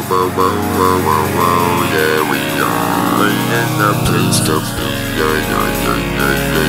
whoa, whoa, whoa, whoa, whoa, whoa, yeah, we are in the place to be, yeah, yeah, yeah, yeah,